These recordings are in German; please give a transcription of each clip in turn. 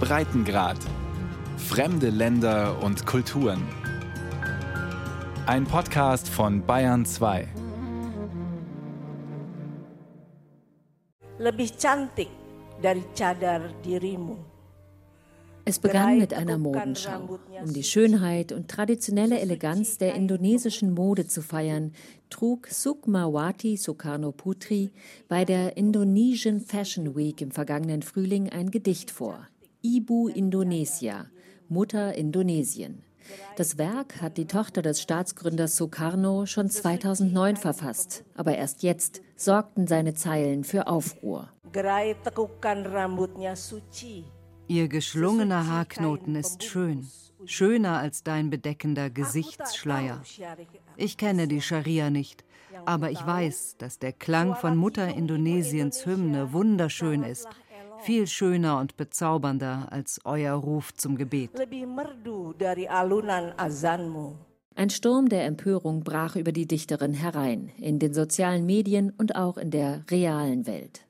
Breitengrad. Fremde Länder und Kulturen. Ein Podcast von Bayern 2. Lebih cantik dari cadar dirimu. Es begann mit einer Modenschau. Um die Schönheit und traditionelle Eleganz der indonesischen Mode zu feiern, trug Sukmawati Sukarno Putri bei der Indonesian Fashion Week im vergangenen Frühling ein Gedicht vor. Ibu Indonesia, Mutter Indonesien. Das Werk hat die Tochter des Staatsgründers Sukarno schon 2009 verfasst, aber erst jetzt sorgten seine Zeilen für Aufruhr. Gerai tekukan rambutnya suci. Ihr geschlungener Haarknoten ist schön, schöner als dein bedeckender Gesichtsschleier. Ich kenne die Scharia nicht, aber ich weiß, dass der Klang von Mutter Indonesiens Hymne wunderschön ist, viel schöner und bezaubernder als euer Ruf zum Gebet. Ein Sturm der Empörung brach über die Dichterin herein, in den sozialen Medien und auch in der realen Welt.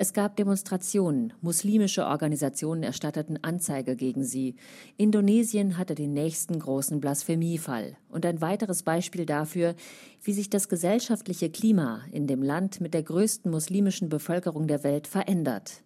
Es gab Demonstrationen, muslimische Organisationen erstatteten Anzeige gegen sie. Indonesien hatte den nächsten großen Blasphemiefall und ein weiteres Beispiel dafür, wie sich das gesellschaftliche Klima in dem Land mit der größten muslimischen Bevölkerung der Welt verändert.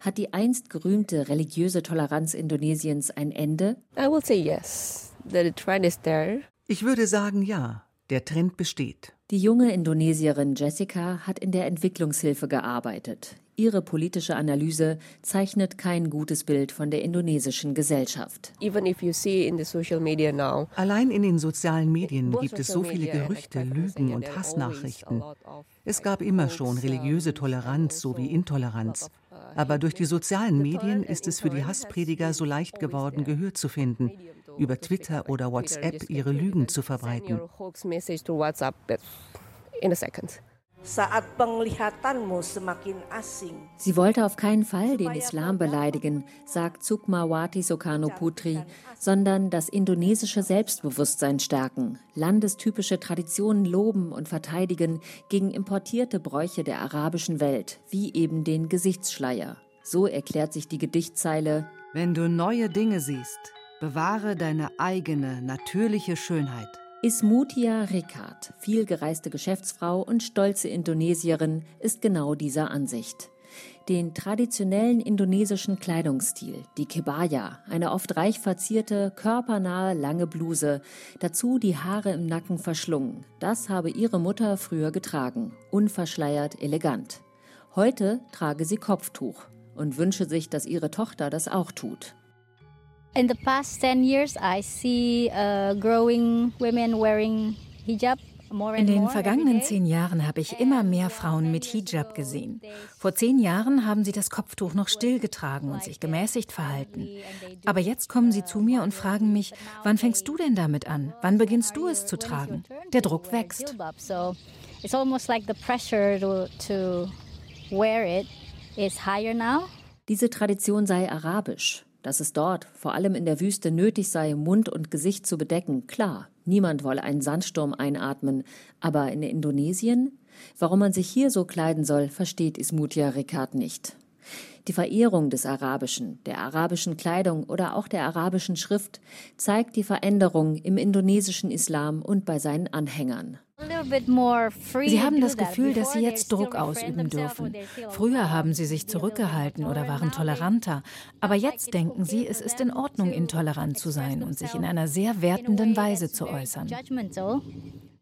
Hat die einst gerühmte religiöse Toleranz Indonesiens ein Ende? I will say yes. The trend is there. Ich würde sagen ja, der Trend besteht. Die junge Indonesierin Jessica hat in der Entwicklungshilfe gearbeitet. Ihre politische Analyse zeichnet kein gutes Bild von der indonesischen Gesellschaft. Even if you see in the social media now, Allein in den sozialen Medien gibt es so viele Gerüchte, Lügen und Hassnachrichten. Es gab immer schon religiöse Toleranz sowie Intoleranz. Aber durch die sozialen Medien ist es für die Hassprediger so leicht geworden, Gehör zu finden, über Twitter oder WhatsApp ihre Lügen zu verbreiten. in a second. Sie wollte auf keinen Fall den Islam beleidigen, sagt Sukmawati Sokarno Putri, sondern das indonesische Selbstbewusstsein stärken, landestypische Traditionen loben und verteidigen gegen importierte Bräuche der arabischen Welt, wie eben den Gesichtsschleier. So erklärt sich die Gedichtzeile Wenn du neue Dinge siehst, bewahre deine eigene, natürliche Schönheit. Ismutia Ricard, vielgereiste Geschäftsfrau und stolze Indonesierin, ist genau dieser Ansicht. Den traditionellen indonesischen Kleidungsstil, die Kebaya, eine oft reich verzierte, körpernahe, lange Bluse, dazu die Haare im Nacken verschlungen, das habe ihre Mutter früher getragen, unverschleiert, elegant. Heute trage sie Kopftuch und wünsche sich, dass ihre Tochter das auch tut. In the past 10 years, I see uh, growing women wearing hijab. More In den vergangenen zehn Jahren habe ich immer mehr Frauen mit Hijab gesehen. Vor zehn Jahren haben sie das Kopftuch noch still getragen und sich gemäßigt verhalten. Aber jetzt kommen sie zu mir und fragen mich, wann fängst du denn damit an? Wann beginnst du es zu tragen? Der Druck wächst. Jilbab. So it's almost like the pressure to, to wear it is higher now. Diese Tradition sei arabisch. Dass es dort, vor allem in der Wüste, nötig sei, Mund und Gesicht zu bedecken, klar. Niemand wolle einen Sandsturm einatmen. Aber in Indonesien? Warum man sich hier so kleiden soll, versteht Ismutia Ricard nicht. Die Verehrung des Arabischen, der arabischen Kleidung oder auch der arabischen Schrift zeigt die Veränderung im indonesischen Islam und bei seinen Anhängern. Sie haben das. Gefühl, dass sie jetzt Druck ausüben dürfen. Früher haben sie sich zurückgehalten oder waren toleranter. Aber jetzt denken sie, es ist in Ordnung, intolerant zu sein und sich in einer sehr wertenden Weise zu äußern.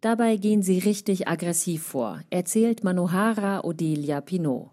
Dabei gehen sie richtig aggressiv vor, erzählt Manohara Odelia Pinot.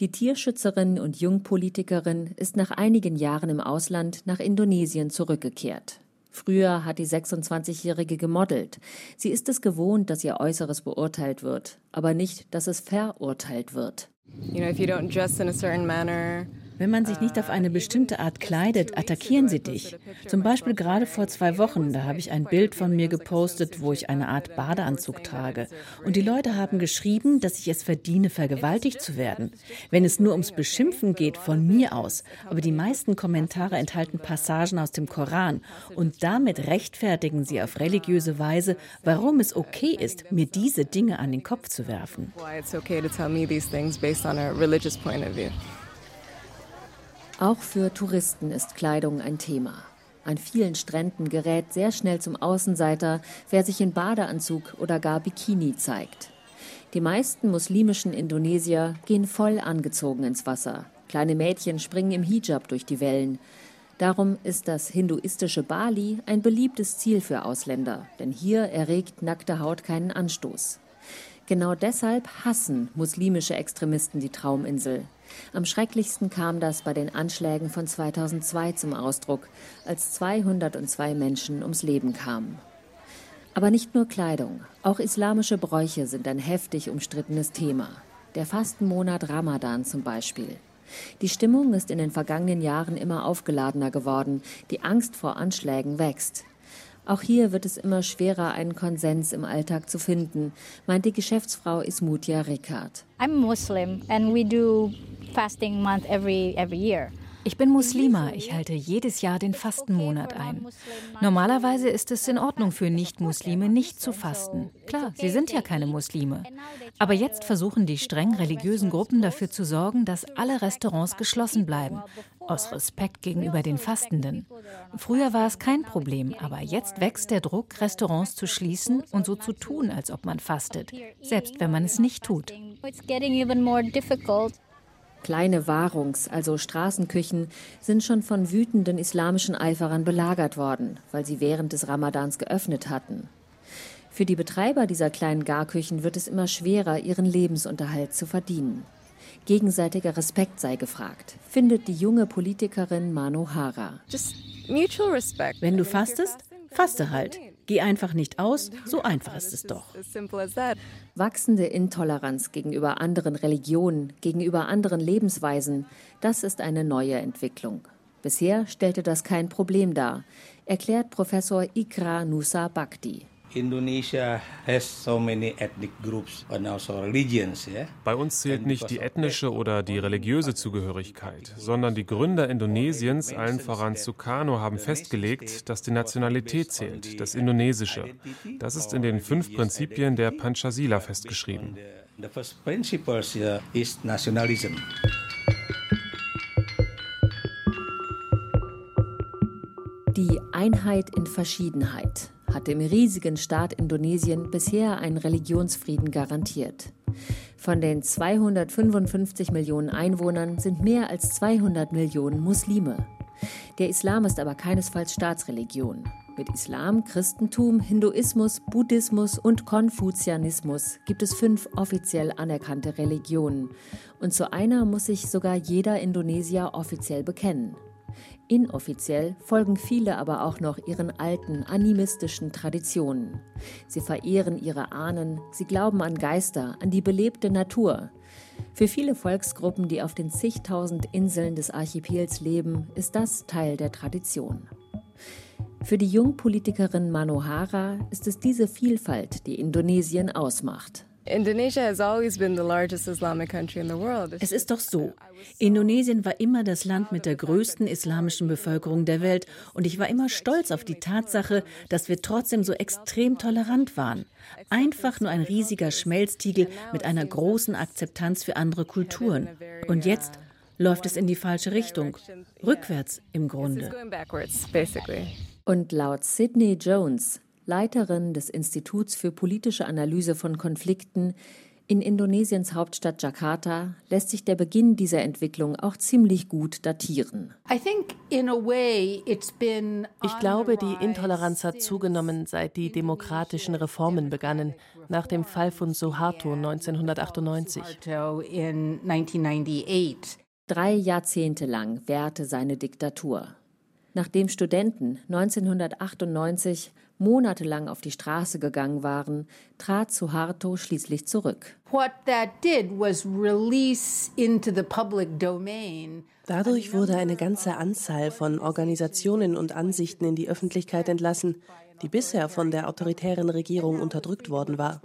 Die Tierschützerin und Jungpolitikerin ist nach einigen Jahren im Ausland nach Indonesien zurückgekehrt. Früher hat die 26-Jährige gemodelt. Sie ist es gewohnt, dass ihr Äußeres beurteilt wird, aber nicht, dass es verurteilt wird. You know, if you don't dress in a certain manner, Wenn man sich nicht auf eine bestimmte Art kleidet, attackieren sie dich. Zum Beispiel gerade vor zwei Wochen, da habe ich ein Bild von mir gepostet, wo ich eine Art Badeanzug trage. Und die Leute haben geschrieben, dass ich es verdiene, vergewaltigt zu werden. Wenn es nur ums Beschimpfen geht, von mir aus. Aber die meisten Kommentare enthalten Passagen aus dem Koran. Und damit rechtfertigen sie auf religiöse Weise, warum es okay ist, mir diese Dinge an den Kopf zu werfen. why it's okay to tell me these things based on a religious point of view. Auch für Touristen ist Kleidung ein Thema. An vielen Stränden gerät sehr schnell zum Außenseiter, wer sich in Badeanzug oder gar Bikini zeigt. Die meisten muslimischen Indonesier gehen voll angezogen ins Wasser. Kleine Mädchen springen im Hijab durch die Wellen. Darum ist das hinduistische Bali ein beliebtes Ziel für Ausländer, denn hier erregt nackte Haut keinen Anstoß. Genau deshalb hassen muslimische Extremisten die Trauminsel. Am schrecklichsten kam das bei den Anschlägen von 2002 zum Ausdruck, als 202 Menschen ums Leben kamen. Aber nicht nur Kleidung, auch islamische Bräuche sind ein heftig umstrittenes Thema. Der Fastenmonat Ramadan zum Beispiel. Die Stimmung ist in den vergangenen Jahren immer aufgeladener geworden, die Angst vor Anschlägen wächst. Auch hier wird es immer schwerer, einen Konsens im Alltag zu finden, meint die Geschäftsfrau Ismutia Ricard. I'm Muslim and we do fasting month every every year. Ich bin Muslima. Ich halte jedes Jahr den Fastenmonat ein. Normalerweise ist es in Ordnung für Nicht-Muslime, nicht zu fasten. Klar, sie sind ja keine Muslime. Aber jetzt versuchen die streng religiösen Gruppen dafür zu sorgen, dass alle Restaurants geschlossen bleiben. Aus Respekt gegenüber den Fastenden. Früher war es kein Problem, aber jetzt wächst der Druck, Restaurants zu schließen und so zu tun, als ob man fastet, selbst wenn man es nicht tut. Kleine Wahrungs-, also Straßenküchen, sind schon von wütenden islamischen Eiferern belagert worden, weil sie während des Ramadans geöffnet hatten. Für die Betreiber dieser kleinen Garküchen wird es immer schwerer, ihren Lebensunterhalt zu verdienen. Gegenseitiger Respekt sei gefragt, findet die junge Politikerin Mano Hara. Wenn du fastest, faste halt. Geh einfach nicht aus, so einfach ist es doch. Wachsende Intoleranz gegenüber anderen Religionen, gegenüber anderen Lebensweisen, das ist eine neue Entwicklung. Bisher stellte das kein Problem dar, erklärt Professor Ikra Nusa Bhakti. Indonesia has so many ethnic groups and also religions, yeah? Bei uns zählt nicht die ethnische oder die religiöse Zugehörigkeit, sondern die Gründer Indonesiens, allen voran Sukarno, haben festgelegt, dass die Nationalität zählt, das Indonesische. Das ist in den fünf Prinzipien der Panchasila festgeschrieben. The first principle is nationalism. Die Einheit in Verschiedenheit hatte im riesigen Staat Indonesien bisher einen Religionsfrieden garantiert. Von den 255 Millionen Einwohnern sind mehr als 200 Millionen Muslime. Der Islam ist aber keinesfalls Staatsreligion. Mit Islam, Christentum, Hinduismus, Buddhismus und Konfuzianismus gibt es fünf offiziell anerkannte Religionen. Und zu einer muss sich sogar jeder Indonesier offiziell bekennen. Inoffiziell folgen viele aber auch noch ihren alten animistischen Traditionen. Sie verehren ihre Ahnen, sie glauben an Geister, an die belebte Natur. Für viele Volksgruppen, die auf den zigtausend Inseln des Archipels leben, ist das Teil der Tradition. Für die Jungpolitikerin Manohara ist es diese Vielfalt, die Indonesien ausmacht. Es ist doch so. Indonesien war immer das Land mit der größten islamischen Bevölkerung der Welt und ich war immer stolz auf die Tatsache, dass wir trotzdem so extrem tolerant waren. Einfach nur ein riesiger Schmelztiegel mit einer großen Akzeptanz für andere Kulturen. Und jetzt läuft es in die falsche Richtung. Rückwärts im Grunde. Und laut Sidney Jones, Leiterin des Instituts für politische Analyse von Konflikten in Indonesiens Hauptstadt Jakarta, lässt sich der Beginn dieser Entwicklung auch ziemlich gut datieren. Ich glaube, die Intoleranz hat zugenommen, seit die demokratischen Reformen begannen, nach dem Fall von Suharto 1998. Drei Jahrzehnte lang währte seine Diktatur. Nachdem Studenten 1998 monatelang auf die Straße gegangen waren, trat Suharto schließlich zurück. Dadurch wurde eine ganze Anzahl von Organisationen und Ansichten in die Öffentlichkeit entlassen, die bisher von der autoritären Regierung unterdrückt worden war.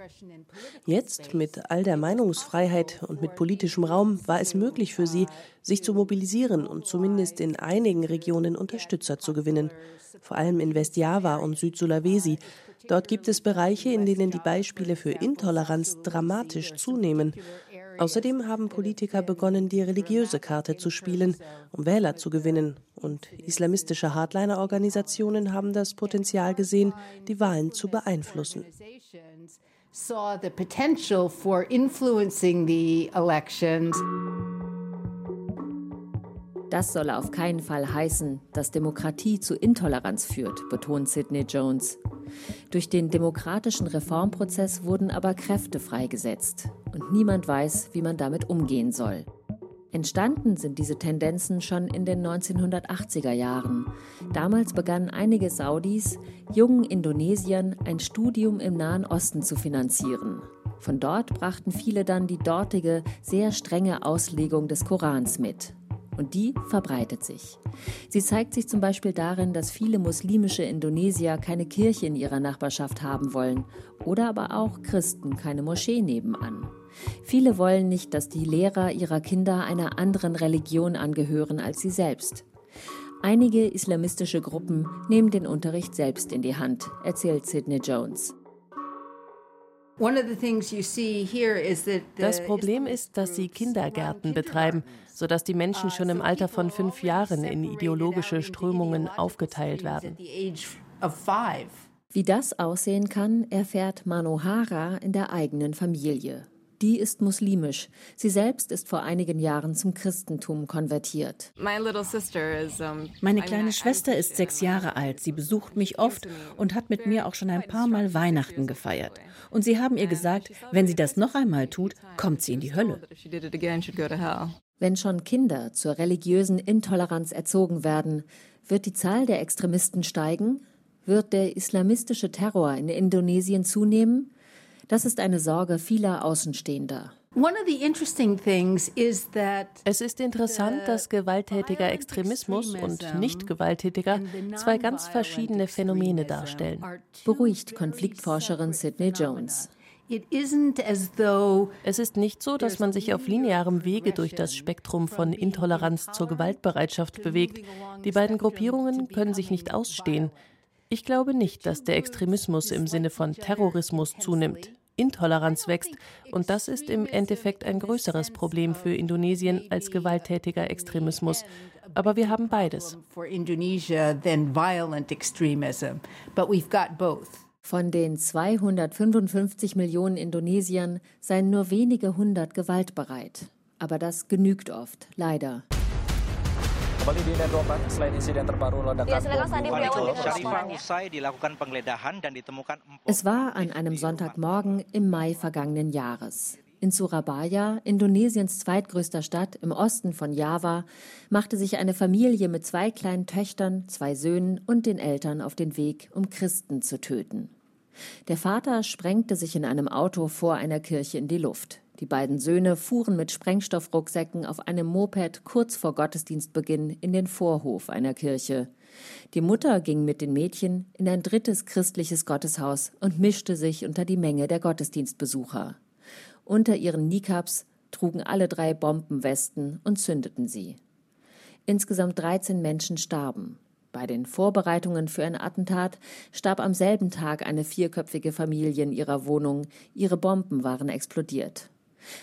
Jetzt, mit all der Meinungsfreiheit und mit politischem Raum, war es möglich für sie, sich zu mobilisieren und zumindest in einigen Regionen Unterstützer zu gewinnen, vor allem in Westjava und Süd-Sulawesi. Dort gibt es Bereiche, in denen die Beispiele für Intoleranz dramatisch zunehmen. Außerdem haben Politiker begonnen, die religiöse Karte zu spielen, um Wähler zu gewinnen. Und islamistische Hardliner-Organisationen haben das Potenzial gesehen, die Wahlen zu beeinflussen. Saw the potential for influencing the elections. Das solle auf keinen Fall heißen, dass Demokratie zu Intoleranz führt, betont Sidney Jones. Durch den demokratischen Reformprozess wurden aber Kräfte freigesetzt und niemand weiß, wie man damit umgehen soll. Entstanden sind diese Tendenzen schon in den 1980er Jahren. Damals begannen einige Saudis, jungen Indonesiern ein Studium im Nahen Osten zu finanzieren. Von dort brachten viele dann die dortige, sehr strenge Auslegung des Korans mit. Und die verbreitet sich. Sie zeigt sich zum Beispiel darin, dass viele muslimische Indonesier keine Kirche in ihrer Nachbarschaft haben wollen oder aber auch Christen keine Moschee nebenan. Viele wollen nicht, dass die Lehrer ihrer Kinder einer anderen Religion angehören als sie selbst. Einige islamistische Gruppen nehmen den Unterricht selbst in die Hand, erzählt Sidney Jones. Das Problem ist, dass sie Kindergärten betreiben, sodass die Menschen schon im Alter von fünf Jahren in ideologische Strömungen aufgeteilt werden. Wie das aussehen kann, erfährt Manohara in der eigenen Familie. Die ist muslimisch. Sie selbst ist vor einigen Jahren zum Christentum konvertiert. Meine kleine Schwester ist sechs Jahre alt. Sie besucht mich oft und hat mit mir auch schon ein paar Mal Weihnachten gefeiert. Und sie haben ihr gesagt, wenn sie das noch einmal tut, kommt sie in die Hölle. Wenn schon Kinder zur religiösen Intoleranz erzogen werden, wird die Zahl der Extremisten steigen? Wird der islamistische Terror in Indonesien zunehmen? Das ist eine Sorge vieler Außenstehender. Es ist interessant, dass gewalttätiger Extremismus und nicht gewalttätiger zwei ganz verschiedene Phänomene darstellen. Beruhigt Konfliktforscherin Sidney Jones. Es ist nicht so, dass man sich auf linearem Wege durch das Spektrum von Intoleranz zur Gewaltbereitschaft bewegt. Die beiden Gruppierungen können sich nicht ausstehen. Ich glaube nicht, dass der Extremismus im Sinne von Terrorismus zunimmt. Intoleranz wächst. Und das ist im Endeffekt ein größeres Problem für Indonesien als gewalttätiger Extremismus. Aber wir haben beides. Von den 255 Millionen Indonesiern seien nur wenige hundert gewaltbereit. Aber das genügt oft, leider. Kembali di Nedropan, selain insiden terbaru ledakan Es war an einem Sonntagmorgen im Mai vergangenen Jahres. In Surabaya, Indonesiens zweitgrößter Stadt im Osten von Java, machte sich eine Familie mit zwei kleinen Töchtern, zwei Söhnen und den Eltern auf den Weg, um Christen zu töten. Der Vater sprengte sich in einem Auto vor einer Kirche in die Luft. Die beiden Söhne fuhren mit Sprengstoffrucksäcken auf einem Moped kurz vor Gottesdienstbeginn in den Vorhof einer Kirche. Die Mutter ging mit den Mädchen in ein drittes christliches Gotteshaus und mischte sich unter die Menge der Gottesdienstbesucher. Unter ihren Nikabs trugen alle drei Bombenwesten und zündeten sie. Insgesamt 13 Menschen starben. Bei den Vorbereitungen für ein Attentat starb am selben Tag eine vierköpfige Familie in ihrer Wohnung. Ihre Bomben waren explodiert.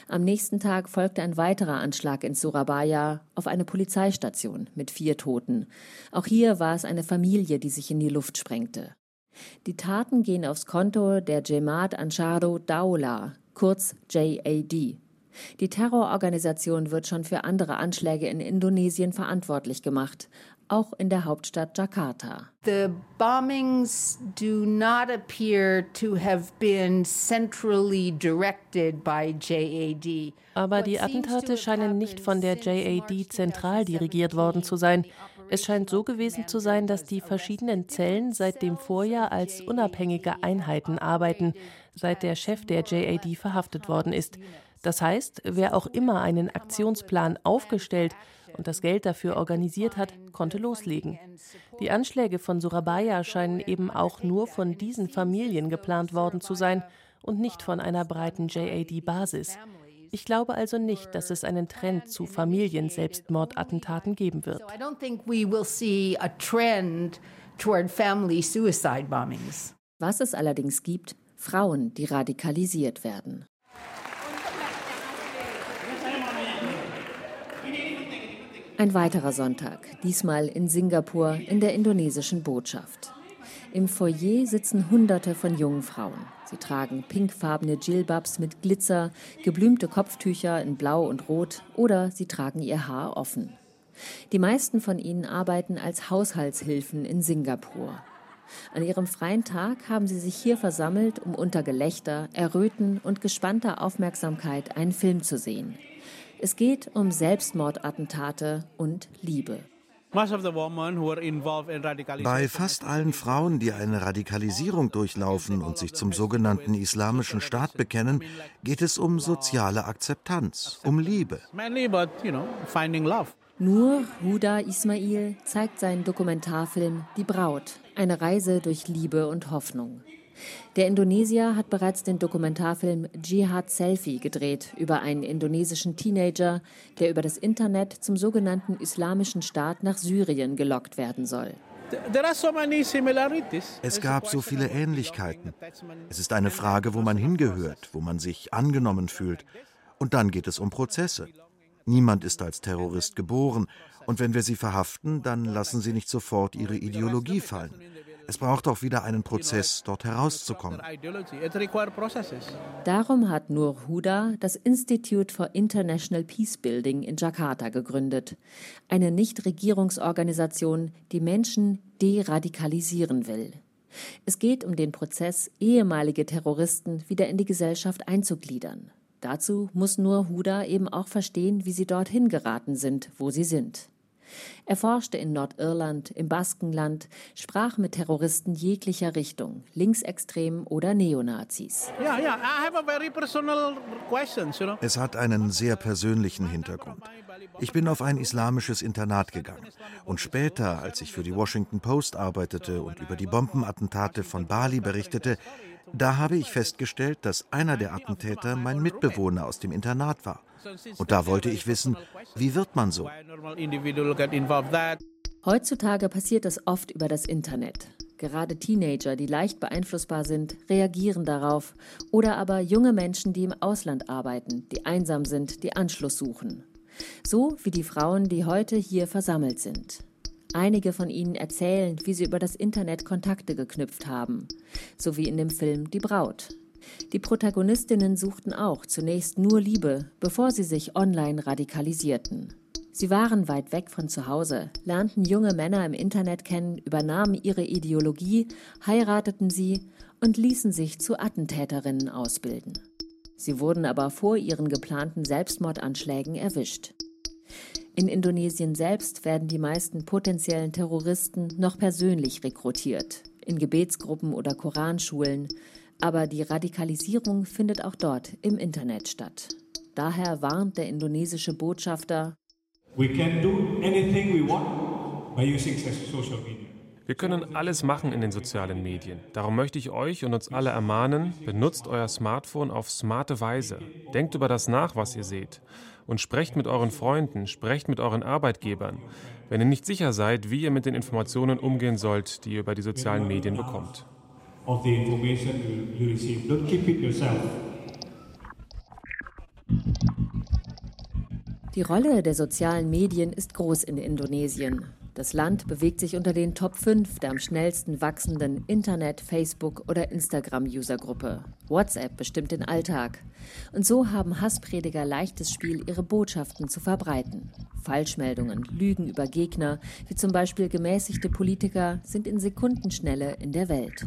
Am nächsten Tag folgte ein weiterer Anschlag in Surabaya auf eine Polizeistation mit vier Toten. Auch hier war es eine Familie, die sich in die Luft sprengte. Die Taten gehen aufs Konto der Jemaat Ansharu Daula, kurz JAD. Die Terrororganisation wird schon für andere Anschläge in Indonesien verantwortlich gemacht, auch in der Hauptstadt Jakarta. The bombings do not appear to have been centrally directed by JAD. Aber die Attentate scheinen nicht von der JAD zentral dirigiert worden zu sein. Es scheint so gewesen zu sein, dass die verschiedenen Zellen seit dem Vorjahr als unabhängige Einheiten arbeiten, seit der Chef der JAD verhaftet worden ist. Das heißt, wer auch immer einen Aktionsplan aufgestellt und das Geld dafür organisiert hat, konnte loslegen. Die Anschläge von Surabaya scheinen eben auch nur von diesen Familien geplant worden zu sein und nicht von einer breiten JAD-Basis. Ich glaube also nicht, dass es einen Trend zu Familienselbstmordattentaten geben wird. Was es allerdings gibt, Frauen, die radikalisiert werden. Ein weiterer Sonntag, diesmal in Singapur in der indonesischen Botschaft. Im Foyer sitzen Hunderte von jungen Frauen. Sie tragen pinkfarbene Djilbabs mit Glitzer, geblümte Kopftücher in Blau und Rot oder sie tragen ihr Haar offen. Die meisten von ihnen arbeiten als Haushaltshilfen in Singapur. An ihrem freien Tag haben sie sich hier versammelt, um unter Gelächter, Erröten und gespannter Aufmerksamkeit einen Film zu sehen. Es geht um Selbstmordattentate und Liebe. Bei fast allen Frauen, die eine Radikalisierung durchlaufen und sich zum sogenannten Islamischen Staat bekennen, geht es um soziale Akzeptanz, um Liebe. Nur Huda Ismail zeigt seinen Dokumentarfilm Die Braut, eine Reise durch Liebe und Hoffnung. Der Indonesier hat bereits den Dokumentarfilm Jihad Selfie gedreht über einen indonesischen Teenager, der über das Internet zum sogenannten Islamischen Staat nach Syrien gelockt werden soll. Es gab so viele Ähnlichkeiten. Es ist eine Frage, wo man hingehört, wo man sich angenommen fühlt. Und dann geht es um Prozesse. Niemand ist als Terrorist geboren. Und wenn wir sie verhaften, dann lassen sie nicht sofort ihre Ideologie fallen. Es braucht auch wieder einen Prozess, dort herauszukommen. Darum hat Nur Huda das Institute for International Peacebuilding in Jakarta gegründet. Eine Nichtregierungsorganisation, die Menschen deradikalisieren will. Es geht um den Prozess, ehemalige Terroristen wieder in die Gesellschaft einzugliedern. Dazu muss Nur Huda eben auch verstehen, wie sie dorthin geraten sind, wo sie sind. Er forschte in Nordirland, im Baskenland, sprach mit Terroristen jeglicher Richtung, Linksextremen oder Neonazis. Es hat einen sehr persönlichen Hintergrund. Ich bin auf ein islamisches Internat gegangen. Und später, als ich für die Washington Post arbeitete und über die Bombenattentate von Bali berichtete, da habe ich festgestellt, dass einer der Attentäter mein Mitbewohner aus dem Internat war. Und da wollte ich wissen, wie wird man so? Heutzutage passiert das oft über das Internet. Gerade Teenager, die leicht beeinflussbar sind, reagieren darauf. Oder aber junge Menschen, die im Ausland arbeiten, die einsam sind, die Anschluss suchen. So wie die Frauen, die heute hier versammelt sind. Einige von ihnen erzählen, wie sie über das Internet Kontakte geknüpft haben, so wie in dem Film Die Braut. Die Protagonistinnen suchten auch zunächst nur Liebe, bevor sie sich online radikalisierten. Sie waren weit weg von zu Hause, lernten junge Männer im Internet kennen, übernahmen ihre Ideologie, heirateten sie und ließen sich zu Attentäterinnen ausbilden. Sie wurden aber vor ihren geplanten Selbstmordanschlägen erwischt. In Indonesien selbst werden die meisten potenziellen Terroristen noch persönlich rekrutiert, in Gebetsgruppen oder Koranschulen, aber die Radikalisierung findet auch dort im Internet statt. Daher warnt der indonesische Botschafter, wir können alles machen in den sozialen Medien. Darum möchte ich euch und uns alle ermahnen, benutzt euer Smartphone auf smarte Weise. Denkt über das nach, was ihr seht. Und sprecht mit euren Freunden, sprecht mit euren Arbeitgebern, wenn ihr nicht sicher seid, wie ihr mit den Informationen umgehen sollt, die ihr über die sozialen Medien bekommt of the information you, receive. Don't keep it yourself. Die Rolle der sozialen Medien ist groß in Indonesien. Das Land bewegt sich unter den Top 5 der am schnellsten wachsenden Internet-, Facebook- oder Instagram-Usergruppe. WhatsApp bestimmt den Alltag. Und so haben Hassprediger leichtes Spiel, ihre Botschaften zu verbreiten. Falschmeldungen, Lügen über Gegner, wie zum Beispiel gemäßigte Politiker, sind in Sekundenschnelle in der Welt.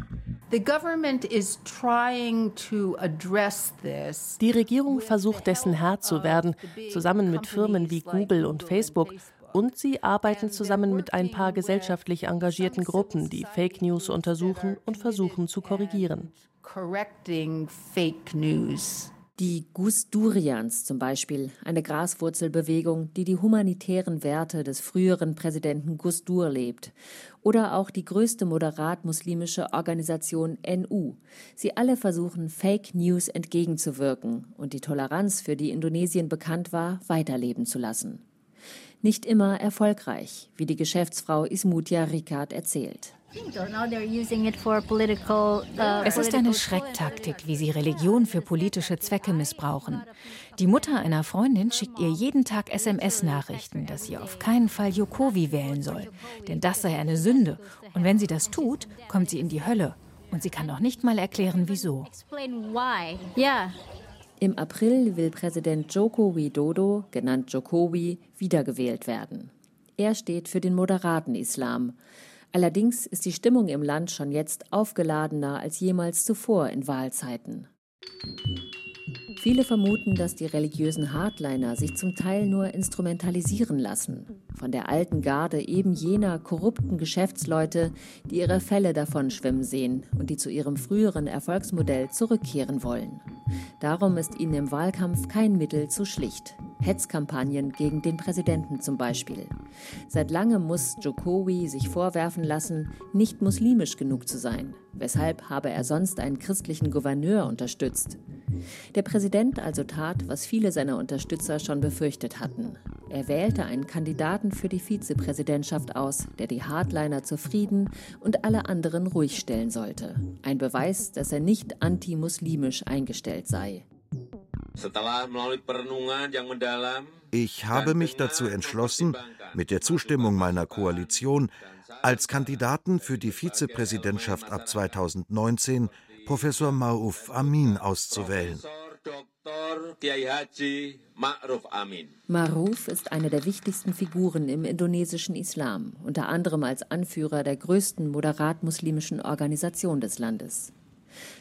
Die Regierung versucht dessen Herr zu werden, zusammen mit Firmen wie Google und Facebook. Und sie arbeiten zusammen mit ein paar gesellschaftlich engagierten Gruppen, die Fake News untersuchen und versuchen zu korrigieren. Die Gusdurians zum Beispiel, eine Graswurzelbewegung, die die humanitären Werte des früheren Präsidenten Gusdur lebt. Oder auch die größte moderat-muslimische Organisation NU. Sie alle versuchen, Fake News entgegenzuwirken und die Toleranz, für die Indonesien bekannt war, weiterleben zu lassen. Nicht immer erfolgreich, wie die Geschäftsfrau Ismutia Ricard erzählt. Uh, es ist eine Schrecktaktik, wie sie Religion für politische Zwecke missbrauchen. Die Mutter einer Freundin schickt ihr jeden Tag SMS-Nachrichten, dass sie auf keinen Fall Jokowi wählen soll, denn das sei eine Sünde. Und wenn sie das tut, kommt sie in die Hölle. Und sie kann noch nicht mal erklären, wieso. Im April will Präsident Joko Widodo, genannt Jokowi, wiedergewählt werden. Er steht für den moderaten Islam. Allerdings ist die Stimmung im Land schon jetzt aufgeladener als jemals zuvor in Wahlzeiten. Viele vermuten, dass die religiösen Hardliner sich zum Teil nur instrumentalisieren lassen. Von der alten Garde eben jener korrupten Geschäftsleute, die ihre Fälle davon schwimmen sehen und die zu ihrem früheren Erfolgsmodell zurückkehren wollen. Darum ist ihnen im Wahlkampf kein Mittel zu schlicht. Hetzkampagnen gegen den Präsidenten zum Beispiel. Seit langem muss Jokowi sich vorwerfen lassen, nicht muslimisch genug zu sein. Weshalb habe er sonst einen christlichen Gouverneur unterstützt? Der Präsident also tat, was viele seiner Unterstützer schon befürchtet hatten. Er wählte einen Kandidaten für die Vizepräsidentschaft aus, der die Hardliner zufrieden und alle anderen ruhig stellen sollte. Ein Beweis, dass er nicht antimuslimisch eingestellt sei. Ich habe mich dazu entschlossen, mit der Zustimmung meiner Koalition als Kandidaten für die Vizepräsidentschaft ab 2019 Professor Mauf Amin auszuwählen. Maruf ist eine der wichtigsten Figuren im indonesischen Islam, unter anderem als Anführer der größten moderat-muslimischen Organisation des Landes.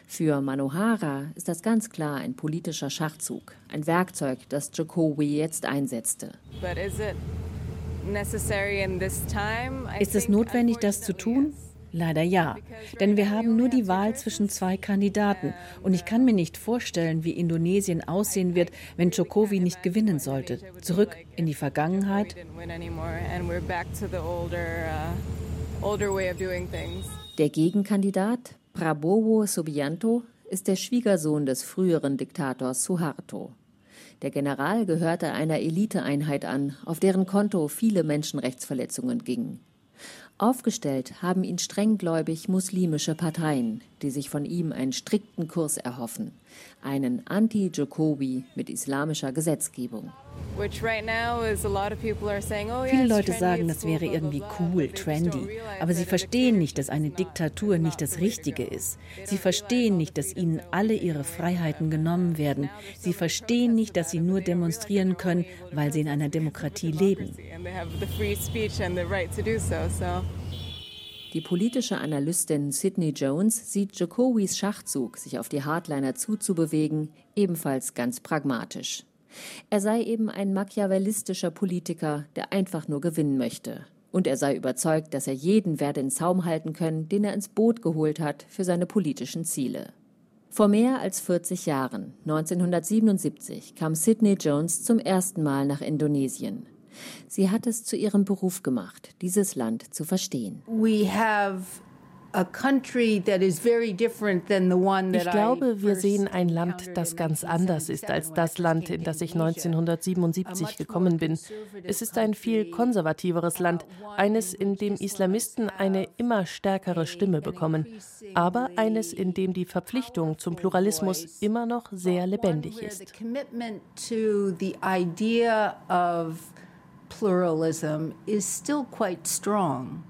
Für Manohara ist das ganz klar ein politischer Schachzug, ein Werkzeug, das Jokowi jetzt einsetzte. Ist es notwendig, das zu tun? Leider ja, denn wir haben nur die Wahl zwischen zwei Kandidaten und ich kann mir nicht vorstellen, wie Indonesien aussehen wird, wenn Jokowi nicht gewinnen sollte. Zurück in die Vergangenheit. Der Gegenkandidat, Prabowo Subianto, ist der Schwiegersohn des früheren Diktators Suharto. Der General gehörte einer Eliteeinheit an, auf deren Konto viele Menschenrechtsverletzungen gingen. Aufgestellt haben ihn strenggläubig muslimische Parteien, die sich von ihm einen strikten Kurs erhoffen, einen Anti-Jokowi mit islamischer Gesetzgebung. Oh, Viele Leute sagen, das wäre irgendwie cool, trendy, aber sie verstehen nicht, dass eine Diktatur nicht das Richtige ist. Sie verstehen nicht, dass ihnen alle ihre Freiheiten genommen werden. Sie verstehen nicht, dass sie nur demonstrieren können, weil sie in einer Demokratie leben. Die politische Analystin Sidney Jones sieht Jokowis Schachzug, sich auf die Hardliner zuzubewegen, ebenfalls ganz pragmatisch. Er sei eben ein machiavellistischer Politiker, der einfach nur gewinnen möchte. Und er sei überzeugt, dass er jeden werde in Zaum halten können, den er ins Boot geholt hat für seine politischen Ziele. Vor mehr als 40 Jahren, 1977, kam Sidney Jones zum ersten Mal nach Indonesien. Sie hat es zu ihrem Beruf gemacht, dieses Land zu verstehen. We have ich glaube, wir sehen ein Land, das ganz anders ist als das Land, in das ich 1977 gekommen bin. Es ist ein viel konservativeres Land, eines, in dem Islamisten eine immer stärkere Stimme bekommen, aber eines, in dem die Verpflichtung zum Pluralismus immer noch sehr lebendig ist. Pluralism is still quite strong.